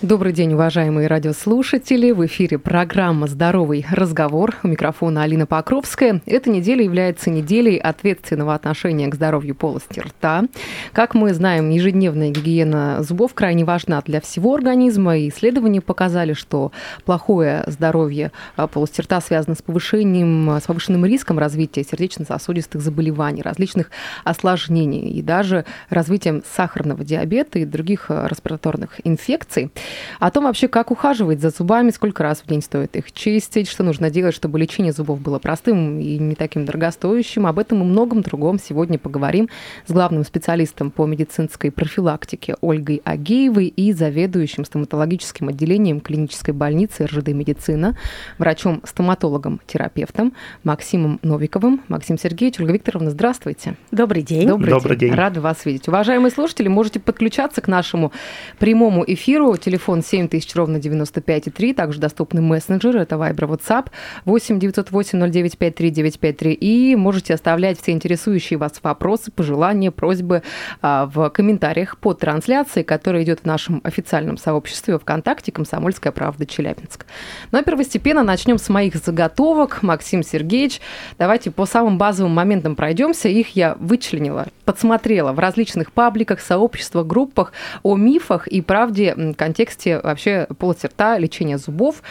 Добрый день, уважаемые радиослушатели. В эфире программа «Здоровый разговор». У микрофона Алина Покровская. Эта неделя является неделей ответственного отношения к здоровью полости рта. Как мы знаем, ежедневная гигиена зубов крайне важна для всего организма. И исследования показали, что плохое здоровье а, полости рта связано с повышением, с повышенным риском развития сердечно-сосудистых заболеваний, различных осложнений и даже развитием сахарного диабета и других а, респираторных инфекций о том вообще, как ухаживать за зубами, сколько раз в день стоит их чистить, что нужно делать, чтобы лечение зубов было простым и не таким дорогостоящим. Об этом и многом другом сегодня поговорим с главным специалистом по медицинской профилактике Ольгой Агеевой и заведующим стоматологическим отделением клинической больницы РЖД «Медицина», врачом-стоматологом-терапевтом Максимом Новиковым. Максим Сергеевич, Ольга Викторовна, здравствуйте. Добрый день. Добрый, Добрый день. день. Рада вас видеть. Уважаемые слушатели, можете подключаться к нашему прямому эфиру. Телефон телефон 7000 ровно 95,3, также доступны мессенджеры, это Viber, WhatsApp, 8 908 0953 953, и можете оставлять все интересующие вас вопросы, пожелания, просьбы а, в комментариях под трансляцией, которая идет в нашем официальном сообществе ВКонтакте «Комсомольская правда Челябинск». Но первостепенно начнем с моих заготовок. Максим Сергеевич, давайте по самым базовым моментам пройдемся. Их я вычленила, подсмотрела в различных пабликах, сообществах, группах о мифах и правде контексте контексте вообще полости рта, лечения зубов.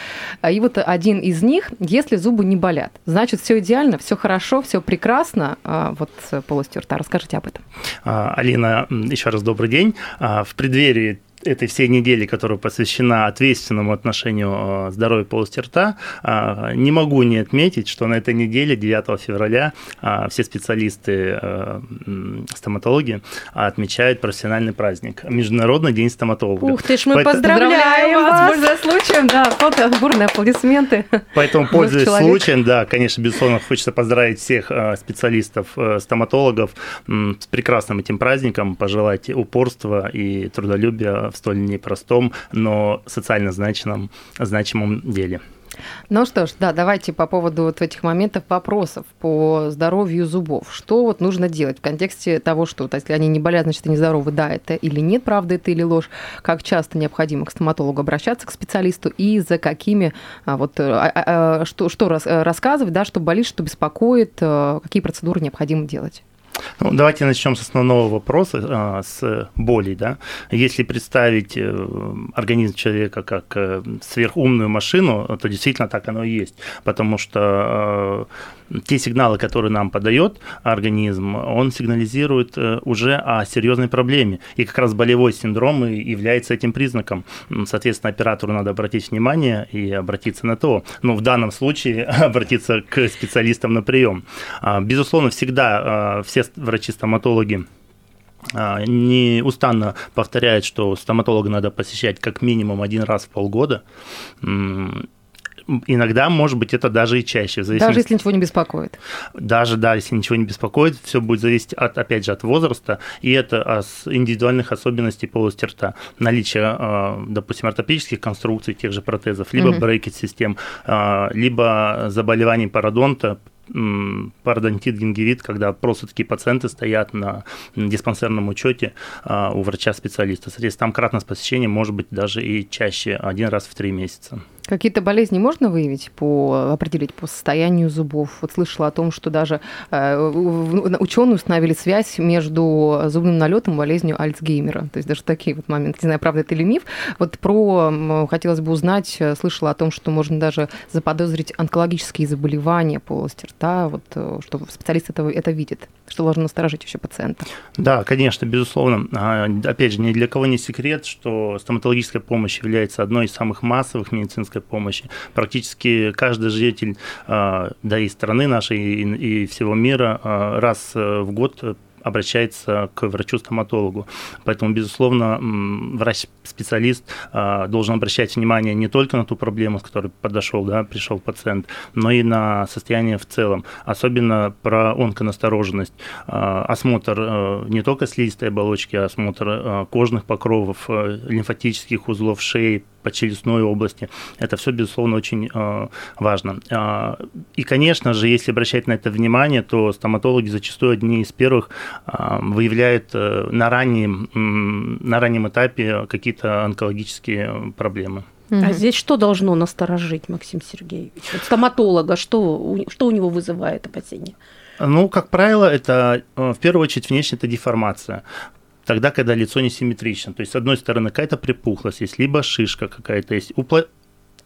И вот один из них, если зубы не болят, значит, все идеально, все хорошо, все прекрасно. А, вот полостью рта. Расскажите об этом. А, Алина, еще раз добрый день. А, в преддверии этой всей недели, которая посвящена ответственному отношению э, здоровья полости рта, э, не могу не отметить, что на этой неделе, 9 февраля, э, все специалисты стоматологии отмечают профессиональный праздник – Международный день стоматолога. Ух ты ж, мы Поэтому... поздравляем вас! Пользуясь случаем, да, бурные аплодисменты. Поэтому, пользуясь случаем, да, конечно, безусловно, хочется поздравить всех специалистов, стоматологов с прекрасным этим праздником, пожелать упорства и трудолюбия в столь непростом, но социально значимом, значимом деле. Ну что ж, да, давайте по поводу вот этих моментов вопросов по здоровью зубов. Что вот нужно делать в контексте того, что вот, если они не болят, значит, они здоровы, да, это или нет, правда это или ложь, как часто необходимо к стоматологу обращаться, к специалисту, и за какими, а, вот, а, а, а что, что рас, рассказывать, да, что болит, что беспокоит, а, какие процедуры необходимо делать. Ну, давайте начнем с основного вопроса, а, с боли. Да? Если представить э, организм человека как э, сверхумную машину, то действительно так оно и есть. Потому что э, те сигналы, которые нам подает организм, он сигнализирует уже о серьезной проблеме. И как раз болевой синдром является этим признаком. Соответственно, оператору надо обратить внимание и обратиться на то. Но в данном случае обратиться к специалистам на прием. А, безусловно, всегда все врачи-стоматологи а, неустанно повторяют, что стоматолога надо посещать как минимум один раз в полгода. Иногда, может быть, это даже и чаще. Даже если ничего не беспокоит. Даже, да, если ничего не беспокоит, все будет зависеть, от, опять же, от возраста, и это от индивидуальных особенностей полости рта. Наличие, а, допустим, ортопедических конструкций, тех же протезов, либо угу. брекет-систем, а, либо заболеваний пародонта, пародонтит, гингивит, когда просто такие пациенты стоят на диспансерном учете а, у врача-специалиста. Соответственно, там кратность посещения может быть даже и чаще, один раз в три месяца. Какие-то болезни можно выявить, по, определить по состоянию зубов? Вот слышала о том, что даже э, ученые установили связь между зубным налетом и болезнью Альцгеймера. То есть даже такие вот моменты. Не знаю, правда это или миф. Вот про, хотелось бы узнать, э, слышала о том, что можно даже заподозрить онкологические заболевания полости рта, вот, э, что специалист это, это видит, что должно насторожить еще пациента. Да, конечно, безусловно. А, опять же, ни для кого не секрет, что стоматологическая помощь является одной из самых массовых медицинских медицинской помощи. Практически каждый житель, а, да и страны нашей, и всего мира а, раз э, в год обращается к врачу-стоматологу. Поэтому, безусловно, врач-специалист а, должен обращать внимание не только на ту проблему, с которой подошел, да, пришел пациент, но и на состояние в целом. Особенно про онконастороженность. Осмотр э, не только слизистой оболочки, а осмотр э, кожных покровов, лимфатических узлов шеи, челюстной области. Это все, безусловно, очень важно. И, конечно же, если обращать на это внимание, то стоматологи зачастую одни из первых выявляют на раннем, на раннем этапе какие-то онкологические проблемы. А здесь что должно насторожить, Максим Сергеевич? Вот стоматолога, что, что у него вызывает опасения? Ну, как правило, это э, в первую очередь внешне это деформация тогда, когда лицо несимметрично. То есть, с одной стороны, какая-то припухлость есть, либо шишка какая-то есть, упла...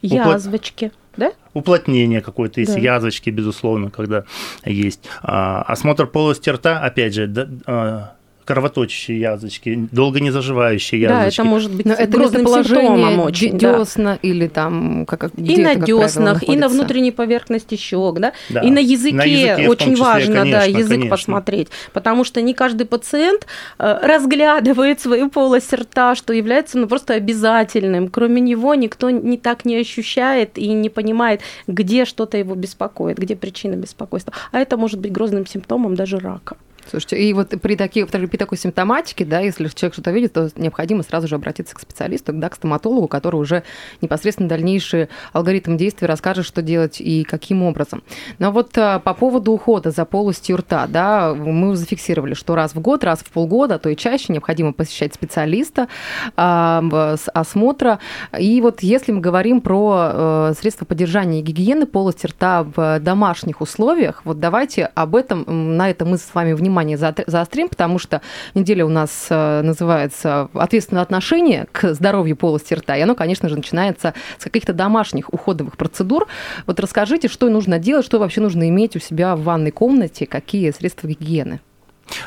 язвочки, Упла... да? Уплотнение какое-то есть, да. язвочки, безусловно, когда есть. А, осмотр полости рта, опять же, да, а, кровоточащие язвочки, долго не заживающие язвочки. Да, это может быть Но это грозным симптомом очень. Десна да. или там как И на деснах, и на внутренней поверхности щек, да? да. И на языке, на языке очень числе, важно, конечно, да, язык конечно. посмотреть, потому что не каждый пациент э, разглядывает свою полость рта, что является ну, просто обязательным. Кроме него никто не так не ощущает и не понимает, где что-то его беспокоит, где причина беспокойства. А это может быть грозным симптомом даже рака. Слушайте, и вот при, таких, при такой симптоматике, да, если человек что-то видит, то необходимо сразу же обратиться к специалисту, да, к стоматологу, который уже непосредственно дальнейший алгоритм действий расскажет, что делать и каким образом. Но вот а, по поводу ухода за полостью рта, да, мы зафиксировали, что раз в год, раз в полгода, а то и чаще необходимо посещать специалиста а, с осмотра. И вот если мы говорим про а, средства поддержания гигиены полости рта в домашних условиях, вот давайте об этом, на это мы с вами внимание внимание заострим, потому что неделя у нас э, называется «Ответственное отношение к здоровью полости рта», и оно, конечно же, начинается с каких-то домашних уходовых процедур. Вот расскажите, что нужно делать, что вообще нужно иметь у себя в ванной комнате, какие средства гигиены?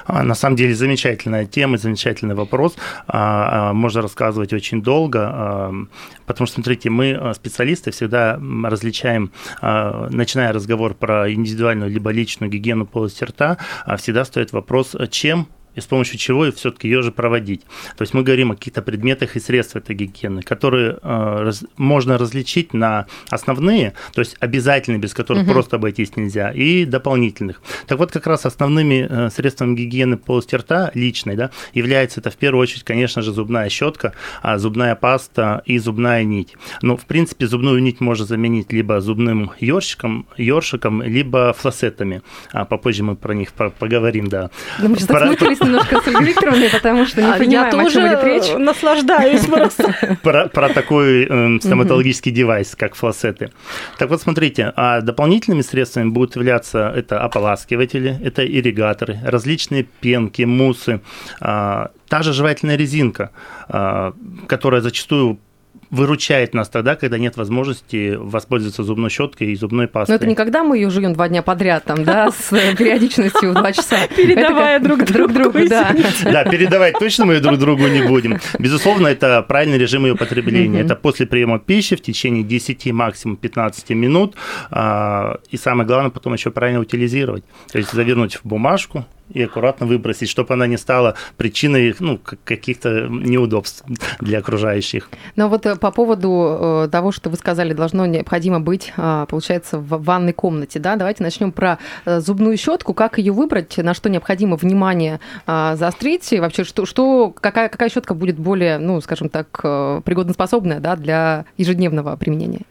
А, на самом деле замечательная тема, замечательный вопрос. А, а, можно рассказывать очень долго, потому что, смотрите, мы, специалисты, всегда различаем, начиная разговор про индивидуальную либо личную гигиену полости рта, всегда стоит вопрос, чем и с помощью чего все-таки ее же проводить. То есть мы говорим о каких-то предметах и средствах этой гигиены, которые э, раз, можно различить на основные, то есть обязательные, без которых угу. просто обойтись нельзя, и дополнительных. Так вот, как раз основными э, средствами гигиены полости рта, личной, да, является это в первую очередь, конечно же, зубная щетка, а зубная паста и зубная нить. Но, в принципе, зубную нить можно заменить либо зубным ёршиком, ёршиком либо флосетами. А попозже мы про них поговорим, да. Ну, мы про, немножко с Ольгой Викторовной, потому что не а, понимаем, о чем идет речь. наслаждаюсь просто. Про, такой э, стоматологический девайс, как флосеты. Так вот, смотрите, а дополнительными средствами будут являться это ополаскиватели, это ирригаторы, различные пенки, мусы, а, та же жевательная резинка, которая зачастую выручает нас тогда, когда нет возможности воспользоваться зубной щеткой и зубной пастой. Но это не когда мы ее жуем два дня подряд, там, да, с периодичностью в два часа. Передавая друг другу, да. Да, передавать точно мы ее друг другу не будем. Безусловно, это правильный режим ее потребления. Это после приема пищи в течение 10, максимум 15 минут. А, и самое главное, потом еще правильно утилизировать. То есть завернуть в бумажку, и аккуратно выбросить, чтобы она не стала причиной ну, каких-то неудобств для окружающих. Но вот э, по поводу э, того, что вы сказали, должно необходимо быть, а, получается, в ванной комнате, да, давайте начнем про э, зубную щетку, как ее выбрать, на что необходимо внимание а, заострить, и вообще, что, что какая, какая щетка будет более, ну, скажем так, пригодоспособная да, для ежедневного применения?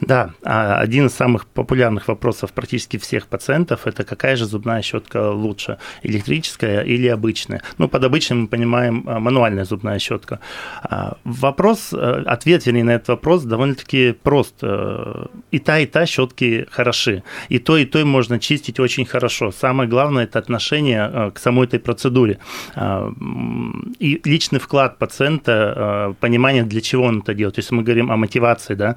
Да, а один из самых популярных вопросов практически всех пациентов – это какая же зубная щетка лучше, электрическая или обычная? Ну, под обычным мы понимаем а, мануальная зубная щетка. А, вопрос, э, ответ, вернее, на этот вопрос довольно-таки прост. Э, и та, и та щетки хороши. И то, и то можно чистить очень хорошо. Самое главное – это отношение э, к самой этой процедуре. И личный вклад пациента, понимание, для чего он это делает. То есть мы говорим о мотивации, да,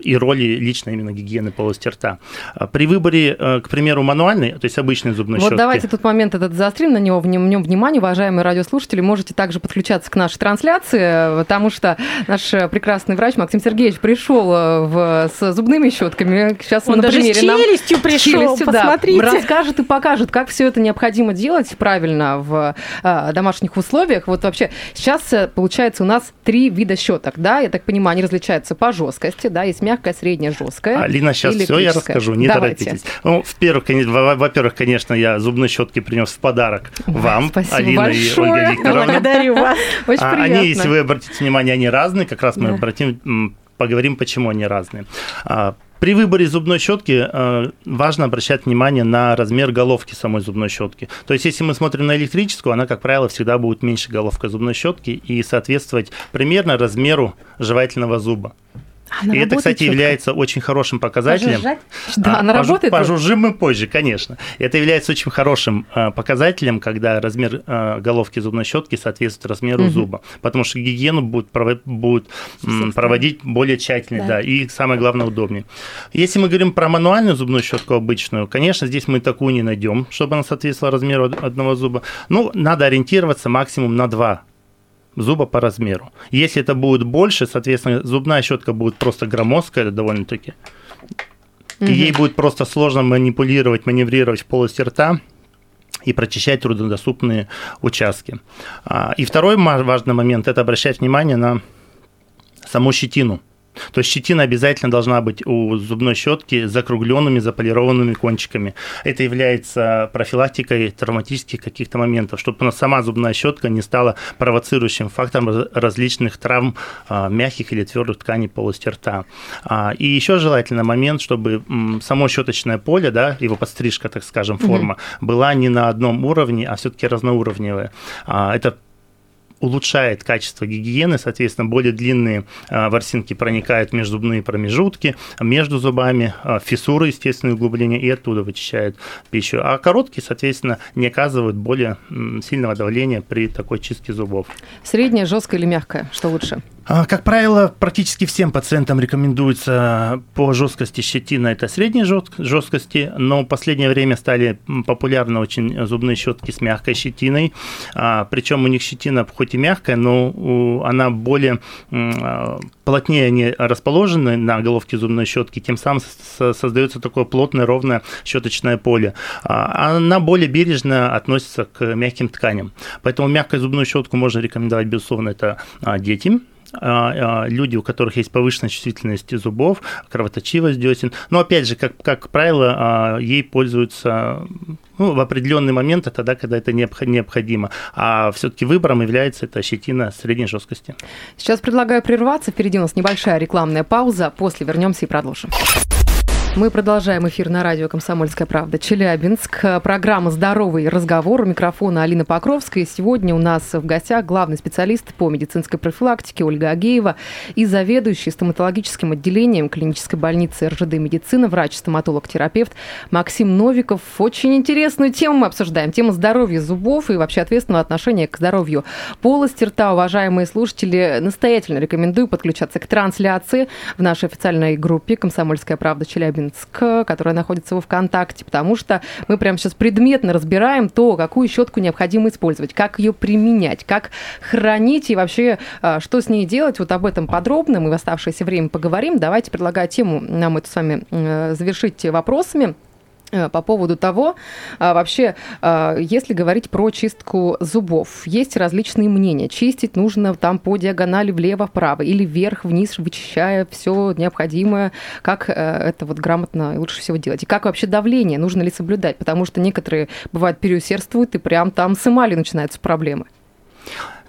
и роли личной именно гигиены полости рта. При выборе, э, к примеру, мануальной, то есть обычной зубной вот щетки. Вот давайте тут момент этот заострим, на него в нем внимание, уважаемые радиослушатели, можете также подключаться к нашей трансляции, потому что наш прекрасный врач Максим Сергеевич пришел э, в, с зубными щетками. Сейчас он на даже примере с челюстью нам, пришел, челюстью, посмотрите. Да, расскажет и покажет, как все это необходимо делать правильно в а, домашних условиях. Вот вообще сейчас получается у нас три вида щеток, да, я так понимаю, они различаются по жесткости, да, есть мягкая, средняя, жесткая. Алина, сейчас все я расскажу, не Давайте. торопитесь. Ну, во-первых, во-первых, конечно, я зубные щетки принес в подарок вам, Спасибо Алина большое. и Ольга Викторовна. Благодарю вас. Очень а, приятно. Они, если вы обратите внимание, они разные, как раз мы да. обратим, поговорим, почему они разные. А, при выборе зубной щетки э, важно обращать внимание на размер головки самой зубной щетки. То есть, если мы смотрим на электрическую, она, как правило, всегда будет меньше головка зубной щетки и соответствовать примерно размеру жевательного зуба. Она и это, кстати, четко. является очень хорошим показателем. Пожужжать? Да, она пожу, работает. Пожужжим мы позже, конечно. Это является очень хорошим э, показателем, когда размер э, головки зубной щетки соответствует размеру угу. зуба, потому что гигиену будут, пров... будут проводить более тщательно, да. да, и самое главное удобнее. Если мы говорим про мануальную зубную щетку обычную, конечно, здесь мы такую не найдем, чтобы она соответствовала размеру одного зуба. Ну, надо ориентироваться максимум на два зуба по размеру. Если это будет больше, соответственно, зубная щетка будет просто громоздкая довольно-таки. Угу. И ей будет просто сложно манипулировать, маневрировать в полости рта и прочищать труднодоступные участки. А, и второй важный момент – это обращать внимание на саму щетину – то есть щетина обязательно должна быть у зубной щетки с закругленными, заполированными кончиками. Это является профилактикой травматических каких-то моментов, чтобы сама зубная щетка не стала провоцирующим фактором различных травм а, мягких или твердых тканей полости рта. А, и еще желательный момент, чтобы само щеточное поле, да, его подстрижка, так скажем, форма, угу. была не на одном уровне, а все-таки разноуровневая. А, это улучшает качество гигиены, соответственно, более длинные а, ворсинки проникают в межзубные промежутки, между зубами, а, фиссуры, естественное углубление, и оттуда вычищают пищу. А короткие, соответственно, не оказывают более сильного давления при такой чистке зубов. Средняя, жесткая или мягкая? Что лучше? А, как правило, практически всем пациентам рекомендуется по жесткости щетина это средней жесткости, но в последнее время стали популярны очень зубные щетки с мягкой щетиной. А, Причем у них щетина хоть и мягкая, но она более а, плотнее они расположены на головке зубной щетки, тем самым создается такое плотное, ровное щеточное поле. Она более бережно относится к мягким тканям. Поэтому мягкую зубную щетку можно рекомендовать, безусловно, это детям, люди, у которых есть повышенная чувствительность зубов, кровоточивость десен. Но опять же, как, как правило, а, ей пользуются ну, в определенный момент, тогда, когда это необходимо. А все-таки выбором является эта щетина средней жесткости. Сейчас предлагаю прерваться. Впереди у нас небольшая рекламная пауза. После вернемся и продолжим. Мы продолжаем эфир на радио «Комсомольская правда» Челябинск. Программа «Здоровый разговор». У микрофона Алина Покровская. Сегодня у нас в гостях главный специалист по медицинской профилактике Ольга Агеева и заведующий стоматологическим отделением клинической больницы РЖД «Медицина», врач-стоматолог-терапевт Максим Новиков. Очень интересную тему мы обсуждаем. Тему здоровья зубов и вообще ответственного отношения к здоровью полости рта. Уважаемые слушатели, настоятельно рекомендую подключаться к трансляции в нашей официальной группе «Комсомольская правда» Челябинск Челябинск, которая находится во ВКонтакте, потому что мы прямо сейчас предметно разбираем то, какую щетку необходимо использовать, как ее применять, как хранить и вообще, а, что с ней делать. Вот об этом подробно мы в оставшееся время поговорим. Давайте предлагаю тему нам это с вами э, завершить вопросами. Э, по поводу того, а, вообще, а, если говорить про чистку зубов, есть различные мнения. Чистить нужно там по диагонали влево-вправо или вверх-вниз, вычищая все необходимое. Как э, это вот грамотно лучше всего делать? И как вообще давление? Нужно ли соблюдать? Потому что некоторые, бывают, переусердствуют, и прям там с эмалью начинаются проблемы.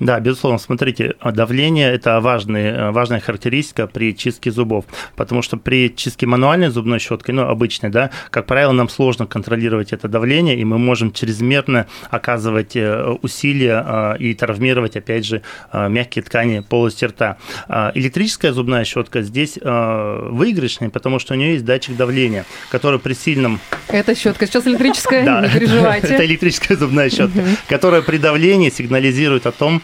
Да, безусловно, смотрите, давление – это важный, важная характеристика при чистке зубов, потому что при чистке мануальной зубной щеткой, ну, обычной, да, как правило, нам сложно контролировать это давление, и мы можем чрезмерно оказывать э, усилия э, и травмировать, опять же, э, мягкие ткани полости рта. Электрическая зубная щетка здесь выигрышная, потому что у нее есть датчик давления, который при сильном... Это щетка сейчас электрическая, не переживайте. Это электрическая зубная щетка, которая при давлении сигнализирует о том,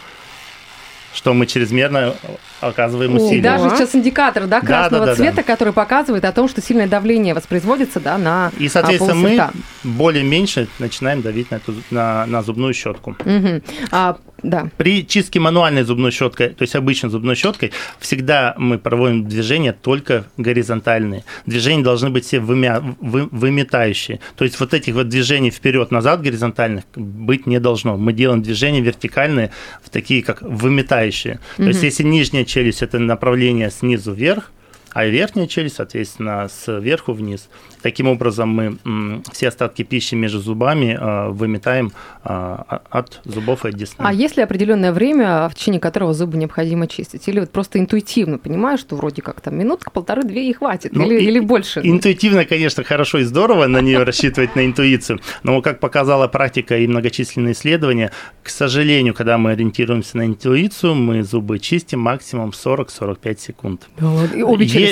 что мы чрезмерно оказываем усилия. Даже сейчас индикатор да, красного да, да, да, цвета, да. который показывает о том, что сильное давление воспроизводится да, на И, соответственно, мы более-меньше начинаем давить на, эту, на, на зубную щетку. Угу. А, да. При чистке мануальной зубной щеткой, то есть обычной зубной щеткой, всегда мы проводим движения только горизонтальные. Движения должны быть все вымя, вы, выметающие. То есть вот этих вот движений вперед-назад горизонтальных быть не должно. Мы делаем движения вертикальные, в такие как выметающие. То угу. есть если нижняя челюсть – это направление снизу вверх, а верхняя челюсть, соответственно, сверху вниз. Таким образом, мы все остатки пищи между зубами э, выметаем э, от зубов и от десны. А есть ли определенное время, в течение которого зубы необходимо чистить? Или вот просто интуитивно понимаешь, что вроде как там минутка, полторы-две и хватит? Ну, или, и, или больше? Интуитивно, конечно, хорошо и здорово на нее рассчитывать на интуицию, но как показала практика и многочисленные исследования, к сожалению, когда мы ориентируемся на интуицию, мы зубы чистим максимум 40-45 секунд. И обе челюсти?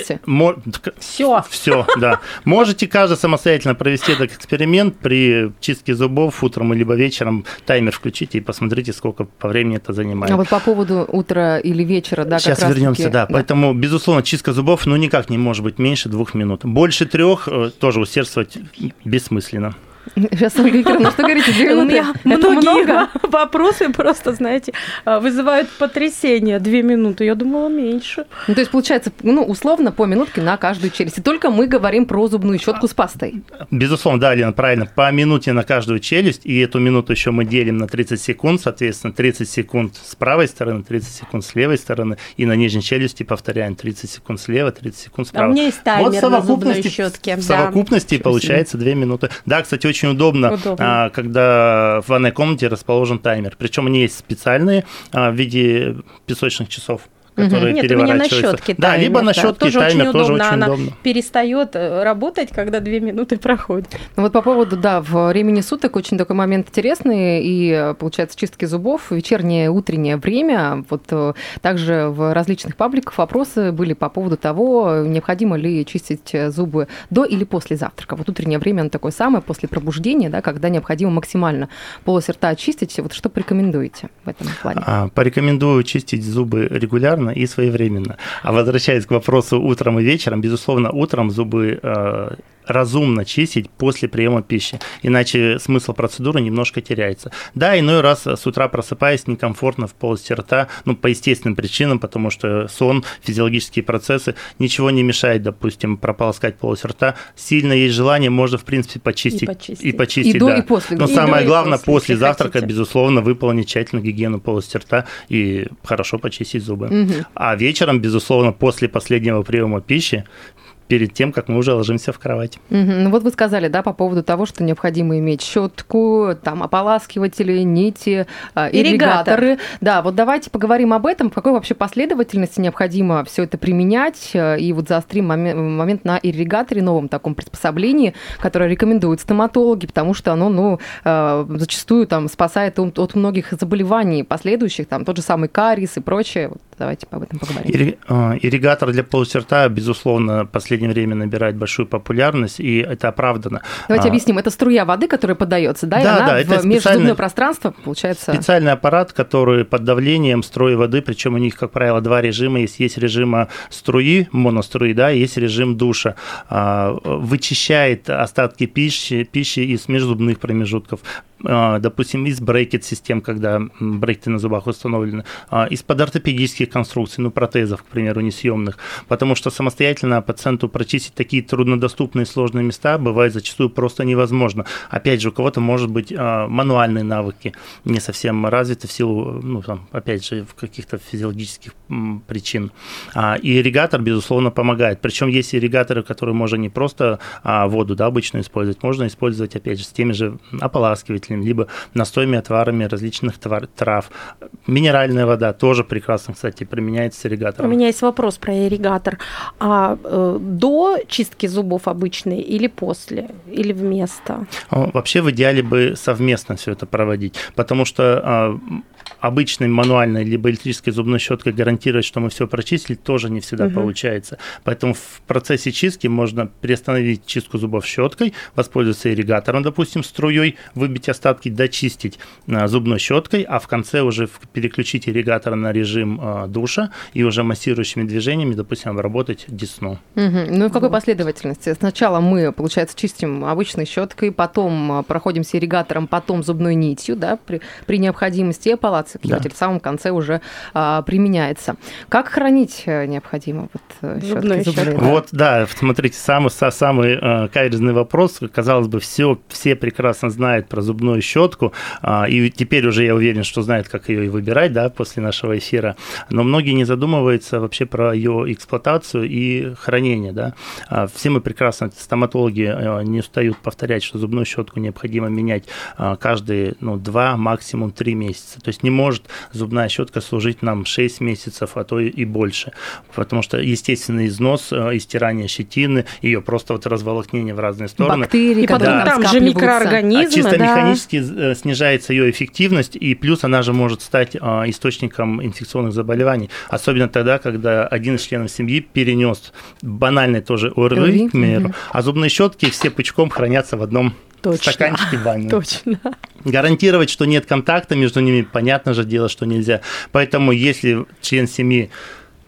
Все. Все, да. Можете каждый самостоятельно провести этот эксперимент при чистке зубов утром либо вечером. Таймер включите и посмотрите, сколько по времени это занимает. А вот по поводу утра или вечера, да, Сейчас вернемся, таки... да. Поэтому, безусловно, чистка зубов, ну, никак не может быть меньше двух минут. Больше трех э, тоже усердствовать бессмысленно. Сейчас, Ольга Викторовна, что говорите? Две минуты? У меня многие много? вопросы просто, знаете, а, вызывают потрясение. Две минуты. Я думала, меньше. Ну, то есть, получается, ну, условно, по минутке на каждую челюсть. И только мы говорим про зубную щетку с пастой. Безусловно, да, Лена, правильно. По минуте на каждую челюсть. И эту минуту еще мы делим на 30 секунд. Соответственно, 30 секунд с правой стороны, 30 секунд с левой стороны. И на нижней челюсти повторяем 30 секунд слева, 30 секунд справа. А у меня есть таймер вот на зубной щетке. В совокупности да. получается 2 минуты. Да, кстати, очень удобно, удобно. А, когда в ванной комнате расположен таймер. Причем они есть специальные а, в виде песочных часов которые Нет, переворачиваются. У меня на щетке да, таймер, либо на щетке тоже таймер, очень тоже удобно. очень Она удобно. перестает э, работать, когда две минуты проходят. Ну вот по поводу, да, в времени суток очень такой момент интересный, и получается чистки зубов, вечернее, утреннее время, вот э, также в различных пабликах вопросы были по поводу того, необходимо ли чистить зубы до или после завтрака. Вот утреннее время, оно такое самое, после пробуждения, да, когда необходимо максимально полость рта очистить. Вот что порекомендуете в этом плане? А, порекомендую чистить зубы регулярно и своевременно. А возвращаясь к вопросу утром и вечером, безусловно, утром зубы э, разумно чистить после приема пищи, иначе смысл процедуры немножко теряется. Да, иной раз с утра просыпаясь некомфортно в полости рта, ну, по естественным причинам, потому что сон, физиологические процессы, ничего не мешает, допустим, прополоскать полость рта. Сильно есть желание, можно, в принципе, почистить. И почистить, и, почистить, и до, да. и после. Но и самое до, главное, после, после завтрака, хотите. безусловно, выполнить тщательно гигиену полости рта и хорошо почистить зубы. Угу. А вечером, безусловно, после последнего приема пищи, перед тем, как мы уже ложимся в кровать. Угу. Ну вот вы сказали, да, по поводу того, что необходимо иметь щетку, там ополаскиватели, нити, а, ирригаторы. Ирригатор. Да, вот давайте поговорим об этом, в какой вообще последовательности необходимо все это применять, э, и вот заострим момент, момент на ирригаторе, новом таком приспособлении, которое рекомендуют стоматологи, потому что оно, ну, э, зачастую там спасает от многих заболеваний последующих, там тот же самый кариес и прочее. Вот давайте об этом поговорим. А, ирригатор для полости рта, безусловно, последний последнее время набирает большую популярность, и это оправдано. Давайте а, объясним. Это струя воды, которая подается, да? Да, и она да, это в межзубное пространство, получается... Специальный аппарат, который под давлением струи воды, причем у них, как правило, два режима есть. Есть режим струи, моноструи, да, есть режим душа. А, вычищает остатки пищи, пищи из межзубных промежутков допустим, из брекет-систем, когда брекеты на зубах установлены, а, из-под ортопедических конструкций, ну, протезов, к примеру, несъемных, потому что самостоятельно пациенту прочистить такие труднодоступные сложные места бывает зачастую просто невозможно. Опять же, у кого-то, может быть, а, мануальные навыки не совсем развиты в силу, ну, там, опять же, в каких-то физиологических причин. И ирригатор, безусловно, помогает. Причем есть ирригаторы, которые можно не просто воду, да, обычно использовать, можно использовать, опять же, с теми же ополаскивателями, успокоительными, либо настоями, отварами различных трав. Минеральная вода тоже прекрасно, кстати, применяется с ирригатором. У меня есть вопрос про ирригатор. А э, до чистки зубов обычной или после, или вместо? Вообще в идеале бы совместно все это проводить, потому что а, обычной мануальной либо электрической зубной щеткой гарантировать, что мы все прочистили, тоже не всегда угу. получается. Поэтому в процессе чистки можно приостановить чистку зубов щеткой, воспользоваться ирригатором, допустим, струей, выбить остатки, дочистить а, зубной щеткой, а в конце уже переключить ирригатор на режим а, душа и уже массирующими движениями, допустим, обработать десну. Угу. Ну и в какой вот. последовательности? Сначала мы, получается, чистим обычной щеткой, потом а, проходимся ирригатором, потом зубной нитью, да, при, при необходимости, апеллация, кстати, да. в самом конце уже а, применяется. Как хранить э, необходимо вот, э, щетки зубные? Вот, да, смотрите, самый, самый э, каверзный вопрос. Казалось бы, все, все прекрасно знают про зубную зубную щетку, а, и теперь уже я уверен, что знает, как ее и выбирать, да, после нашего эфира, но многие не задумываются вообще про ее эксплуатацию и хранение, да. А, все мы прекрасно, стоматологи э, не устают повторять, что зубную щетку необходимо менять а, каждые, ну, два, максимум три месяца, то есть не может зубная щетка служить нам 6 месяцев, а то и больше, потому что естественный износ, э, истирание щетины, ее просто вот разволокнение в разные стороны. Бактерии, и потом да. там же микроорганизмы, а чисто да. Механически э, снижается ее эффективность, и плюс она же может стать а, источником инфекционных заболеваний, особенно тогда, когда один из членов семьи перенес банальный тоже ОРВИ, к примеру, а зубные щетки все пучком хранятся в одном Точно. стаканчике бани. Точно. Гарантировать, что нет контакта между ними, понятно же дело, что нельзя. Поэтому, если член семьи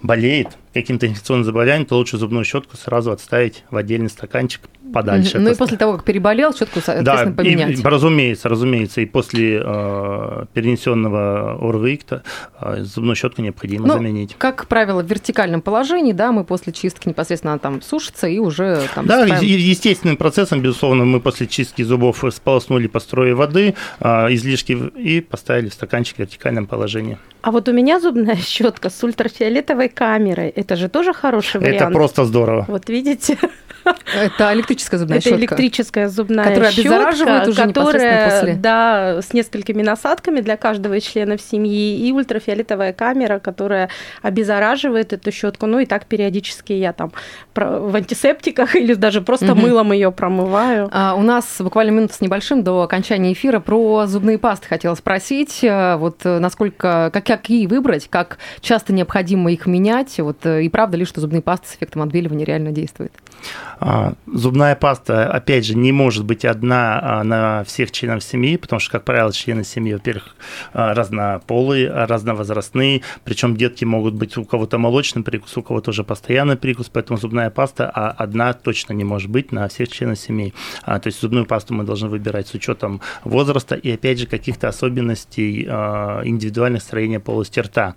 болеет каким-то инфекционным заболеванием, то лучше зубную щетку сразу отставить в отдельный стаканчик подальше. Ну и после того, как переболел, щетку, соответственно, да, поменять. И, разумеется, разумеется, и после э, перенесенного ОРВИКТа э, зубную щетку необходимо ну, заменить. Как правило, в вертикальном положении, да, мы после чистки непосредственно там сушится и уже там. Да, ставим... естественным процессом, безусловно, мы после чистки зубов сполоснули по строе воды, э, излишки и поставили в стаканчик в вертикальном положении. А вот у меня зубная щетка с ультрафиолетовой камерой. Это же тоже хороший вариант. Это просто здорово. Вот видите. Это электрическая зубная Это щетка. электрическая зубная которая щетка, обеззараживает уже которая, после. Да, с несколькими насадками для каждого из членов семьи и ультрафиолетовая камера, которая обеззараживает эту щетку. Ну и так периодически я там в антисептиках или даже просто угу. мылом ее промываю. А, у нас буквально минут с небольшим до окончания эфира про зубные пасты хотела спросить. Э, вот э, насколько, как, какие выбрать, как часто необходимо их менять, вот э, и правда ли, что зубные пасты с эффектом отбеливания реально действуют? А, зубная паста, опять же, не может быть одна а, на всех членов семьи, потому что, как правило, члены семьи, во-первых, а, разнополые, разновозрастные, причем детки могут быть у кого-то молочный прикус, у кого-то уже постоянный прикус, поэтому зубная паста одна точно не может быть на всех членов семьи. То есть зубную пасту мы должны выбирать с учетом возраста и, опять же, каких-то особенностей индивидуальных строения полости рта.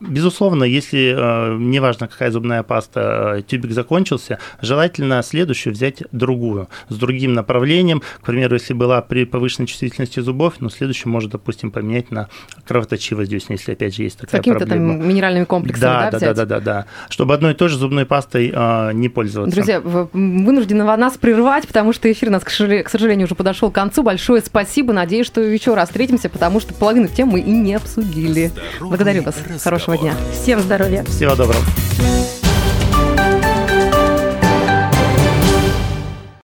Безусловно, если, неважно, какая зубная паста, тюбик закончился, желательно следующую взять другую, с другим направлением. К примеру, если была при повышенной чувствительности зубов, ну, следующую может, допустим, поменять на кровоточивость десен, если, опять же, есть такая Каким-то проблема. там минеральными комплексами, да, да, да, да, да, да, чтобы одной и той же зубной пастой э, не пользоваться. Друзья, вынуждены нас прервать, потому что эфир у нас, к сожалению, уже подошел к концу. Большое спасибо. Надеюсь, что еще раз встретимся, потому что половину тем мы и не обсудили. Здоровый Благодарю вас. Разговор. Хорошего дня. Всем здоровья. Всего доброго.